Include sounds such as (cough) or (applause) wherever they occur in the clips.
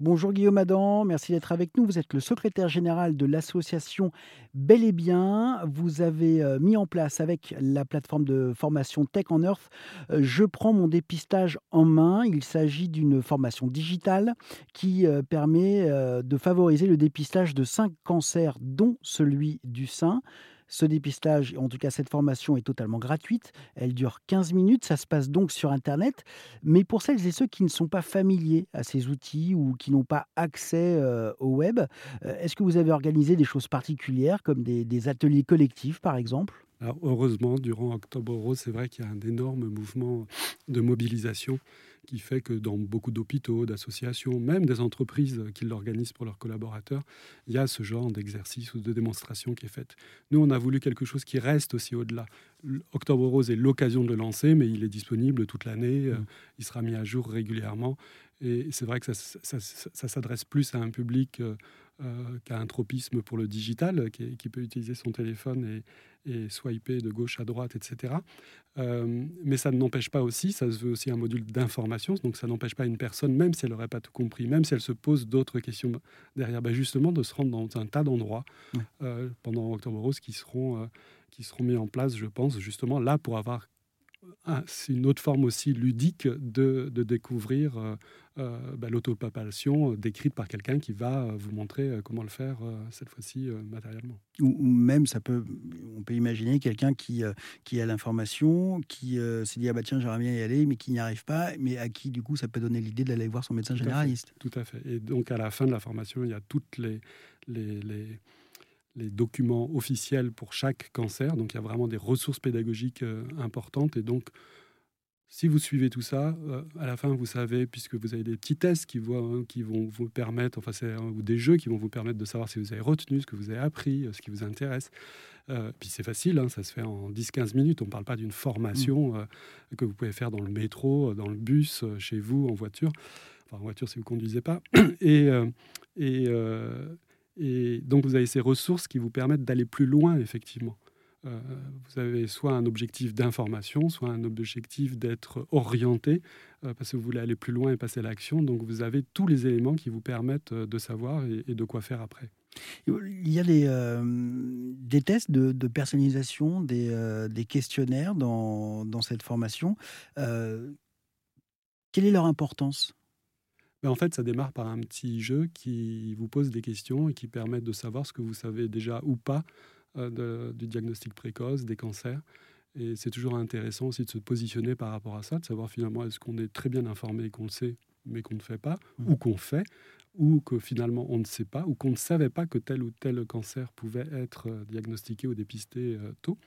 Bonjour Guillaume Adam, merci d'être avec nous. Vous êtes le secrétaire général de l'association Bel et Bien. Vous avez euh, mis en place avec la plateforme de formation Tech en Earth euh, Je prends mon dépistage en main. Il s'agit d'une formation digitale qui euh, permet de favoriser le dépistage de cinq cancers, dont celui du sein. Ce dépistage, en tout cas cette formation, est totalement gratuite. Elle dure 15 minutes. Ça se passe donc sur Internet. Mais pour celles et ceux qui ne sont pas familiers à ces outils ou qui n'ont pas accès euh, au web, euh, est-ce que vous avez organisé des choses particulières comme des, ateliers collectifs par exemple? Alors heureusement, durant Octobre c'est vrai qu'il y a un énorme mouvement de mobilisation qui fait que dans beaucoup d'hôpitaux, d'associations, même des entreprises qui l'organisent pour leurs collaborateurs, il y a ce genre d'exercice ou de démonstration qui est faite. Nous, on a voulu quelque chose qui reste aussi au-delà. Octobre Rose est l'occasion de le lancer, mais il est disponible toute l'année, euh, mmh. il sera mis à jour régulièrement. Et c'est vrai que ça, s'adresse plus à un public euh, euh, qu'à un tropisme pour le digital, qui, qui peut utiliser son téléphone et, et swiper de gauche à droite, etc. Euh, mais ça ne n'empêche pas aussi, ça se veut aussi un module d'information, donc ça n'empêche pas une personne, même si elle n'aurait pas tout compris, même si elle se pose d'autres questions derrière, ben justement de se rendre dans un tas d'endroits euh, pendant Octobre Rose qui seront, qui seront mis en place, je pense, justement là pour avoir c'est une autre forme aussi ludique de, découvrir euh, euh bah, euh, décrite par quelqu'un qui va euh, vous montrer comment le faire, cette fois-ci matériellement. Ou, même, ça peut, on peut imaginer quelqu'un qui, qui a l'information, qui s'est dit ah bah tiens j'aimerais bien y aller, mais qui n'y arrive pas, mais à qui du coup ça peut donner l'idée d'aller voir son médecin généraliste. tout à fait. Et donc à la fin de la formation, il y a toutes les, les, les les documents officiels pour chaque cancer. Donc il y a vraiment des ressources pédagogiques euh, importantes. Et donc, si vous suivez tout ça, euh, à la fin, vous savez, puisque vous avez des petits tests qui, vont, qui vont vous permettre, enfin, ou des jeux qui vont vous permettre de savoir si vous avez retenu, ce que vous avez appris, euh, ce qui vous intéresse. puis c'est facile, hein, ça se fait en 10-15 minutes. On ne parle pas d'une formation mmh. que vous pouvez faire dans le métro, dans le bus, chez vous, en voiture. Enfin, en voiture si vous ne conduisez pas. (clears throat) Et, et, et donc, vous avez ces ressources qui vous permettent d'aller plus loin, effectivement. Euh, vous avez soit un objectif d'information, soit un objectif d'être orienté, euh, parce que vous voulez aller plus loin et passer à l'action. Donc, vous avez tous les éléments qui vous permettent euh, de savoir et, de quoi faire après. Il y a des, tests de, personnalisation, des, questionnaires dans, cette formation. quelle est leur importance? En fait, ça démarre par un petit jeu qui vous pose des questions et qui permet de savoir ce que vous savez déjà ou pas euh, du diagnostic précoce, des cancers. Et c'est toujours intéressant aussi de se positionner par rapport à ça, de savoir finalement est-ce qu'on est très bien informé et qu'on le sait, mais qu'on ne fait pas, mmh. ou qu'on fait, ou que finalement on ne sait pas, ou qu'on ne savait pas que tel ou tel cancer pouvait être euh, diagnostiqué ou dépisté euh, tôt.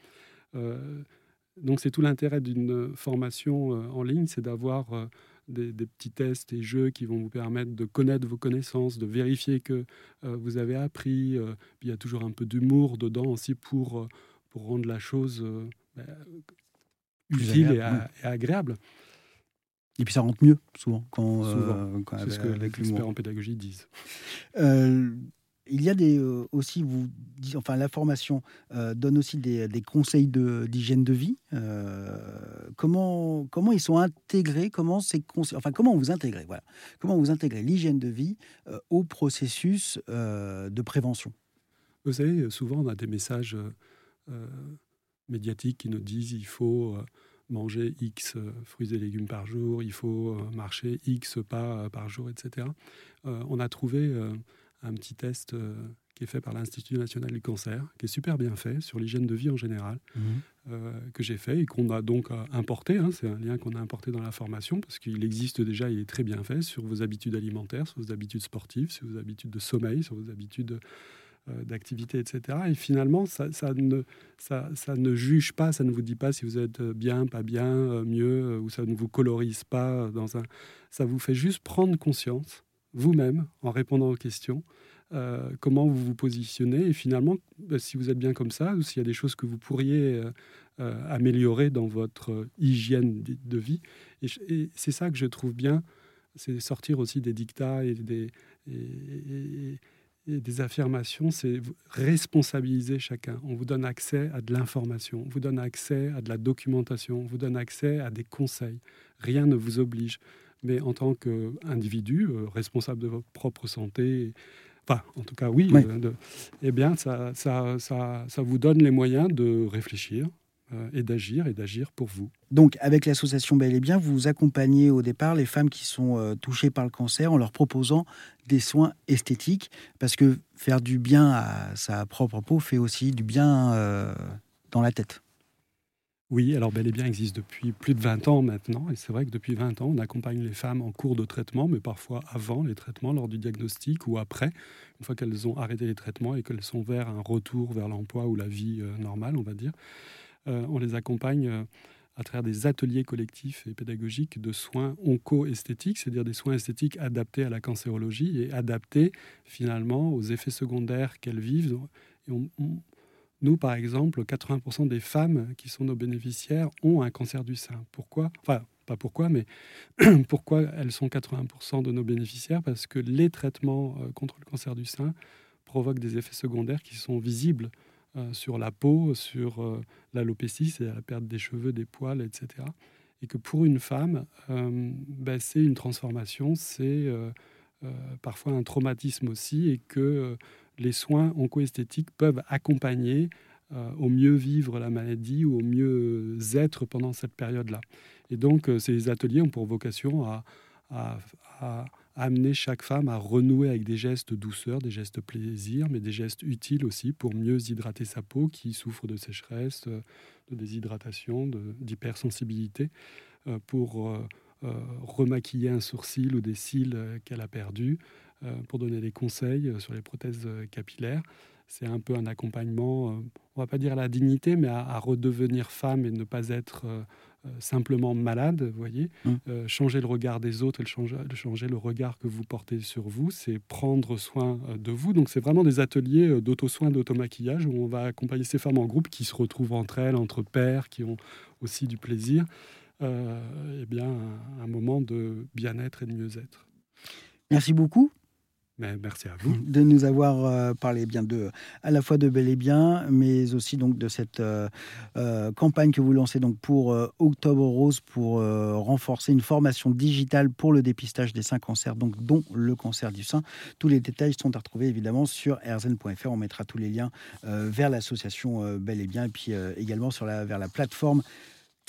donc c'est tout l'intérêt d'une formation en ligne, c'est d'avoir des, petits tests et jeux qui vont vous permettre de connaître vos connaissances, de vérifier que euh, vous avez appris. Euh, il y a toujours un peu d'humour dedans aussi pour, euh, pour rendre la chose bah, utile et, agréable. Et puis ça rentre mieux souvent quand, c'est ce que les experts en pédagogie disent. Il y a des, euh, aussi, vous, enfin, la formation euh, donne aussi des, conseils d'hygiène de, vie. Euh, comment, comment ils sont intégrés? Comment ces enfin, comment vous intégrez Voilà, comment vous intégrez l'hygiène de vie au processus de prévention? Vous savez, souvent on a des messages médiatiques qui nous disent il faut manger X fruits et légumes par jour, il faut marcher X pas par jour, etc. on a trouvé un petit test euh, qui est fait par l'Institut national du cancer, qui est super bien fait sur l'hygiène de vie en général, mhm. euh, que j'ai fait et qu'on a donc euh, importé. Hein. c'est un lien qu'on a importé dans la formation parce qu'il existe déjà, il est très bien fait sur vos habitudes alimentaires, sur vos habitudes sportives, sur vos habitudes de sommeil, sur vos habitudes d'activité, etc. Et finalement, ça, ne, ça, ça, ne juge pas, ça ne vous dit pas si vous êtes bien, pas bien, mieux, ou ça ne vous colorise pas dans un. Ça vous fait juste prendre conscience vous-même en répondant aux questions, euh, comment vous vous positionnez et finalement, bah, si vous êtes bien comme ça ou s'il y a des choses que vous pourriez euh, euh, améliorer dans votre hygiène de vie. Et, c'est ça que je trouve bien, c'est sortir aussi des dictats et des, et, des affirmations, c'est responsabiliser chacun. On vous donne accès à de l'information, on vous donne accès à de la documentation, on vous donne accès à des conseils. Rien ne vous oblige. Mais en tant qu'individu responsable de votre propre santé, enfin, en tout cas, oui, de, eh bien, ça, ça, ça, ça vous donne les moyens de réfléchir, euh, et d'agir et d'agir pour vous. Donc, avec l'association Bel et Bien, vous accompagnez au départ les femmes qui sont euh, touchées par le cancer en leur proposant des soins esthétiques, parce que faire du bien à sa propre peau fait aussi du bien euh, dans la tête. Oui, alors Bel et Bien existe depuis plus de 20 ans maintenant, et c'est vrai que depuis 20 ans, on accompagne les femmes en cours de traitement, mais parfois avant les traitements, lors du diagnostic ou après, une fois qu'elles ont arrêté les traitements et qu'elles sont vers un retour vers l'emploi ou la vie normale, on va dire. Euh, on les accompagne euh, à travers des ateliers collectifs et pédagogiques de soins onco-esthétiques, c'est-à-dire des soins esthétiques adaptés à la cancérologie et adaptés finalement aux effets secondaires qu'elles vivent. Nous, par exemple, 80% des femmes qui sont nos bénéficiaires ont un cancer du sein. Pourquoi? Enfin, pas pourquoi, mais (clears throat) pourquoi elles sont 80% de nos bénéficiaires? Parce que les traitements euh, contre le cancer du sein provoquent des effets secondaires qui sont visibles euh, sur la peau, sur euh, l'alopécie, c'est la perte des cheveux, des poils, etc. Et que pour une femme, euh, ben, c'est une transformation, c'est parfois un traumatisme aussi, et que les soins oncoesthétiques peuvent accompagner au mieux vivre la maladie ou au mieux être pendant cette période-là. Et donc, ces ateliers ont pour vocation à amener chaque femme à renouer avec des gestes douceur, des gestes plaisir, mais des gestes utiles aussi pour mieux hydrater sa peau qui souffre de sécheresse, euh, de déshydratation, d'hypersensibilité, euh, pour euh, remaquiller un sourcil ou des cils qu'elle a perdus, pour donner des conseils sur les prothèses capillaires. C'est un peu un accompagnement, on va pas dire à la dignité, mais à, redevenir femme et ne pas être euh, simplement malade, vous voyez. Mmh. Euh, changer le regard des autres et changer, changer, le regard que vous portez sur vous, c'est prendre soin euh, de vous. Donc c'est vraiment des ateliers d'auto-soin, d'auto-maquillage où on va accompagner ces femmes en groupe qui se retrouvent entre elles, entre pères, qui ont aussi du plaisir. et bien un moment de bien-être et de mieux-être. Merci beaucoup merci à vous de nous avoir euh, parlé bien de à la fois de Bel et Bien, mais aussi donc de cette euh, euh, campagne que vous lancez donc pour Octobre Rose pour renforcer une formation digitale pour le dépistage des seins cancers, donc dont le cancer du sein. Tous les détails sont à retrouver évidemment sur rzn.fr. On mettra tous les liens vers l'association Bel et Bien et puis également sur la, vers la plateforme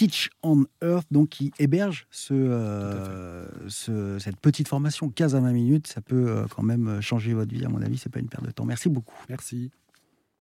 Teach on Earth, donc qui héberge euh, ce, cette petite formation 15 à 20 minutes. Ça peut euh, quand même changer votre vie, à mon avis. C'est pas une perte de temps. Merci beaucoup. Merci.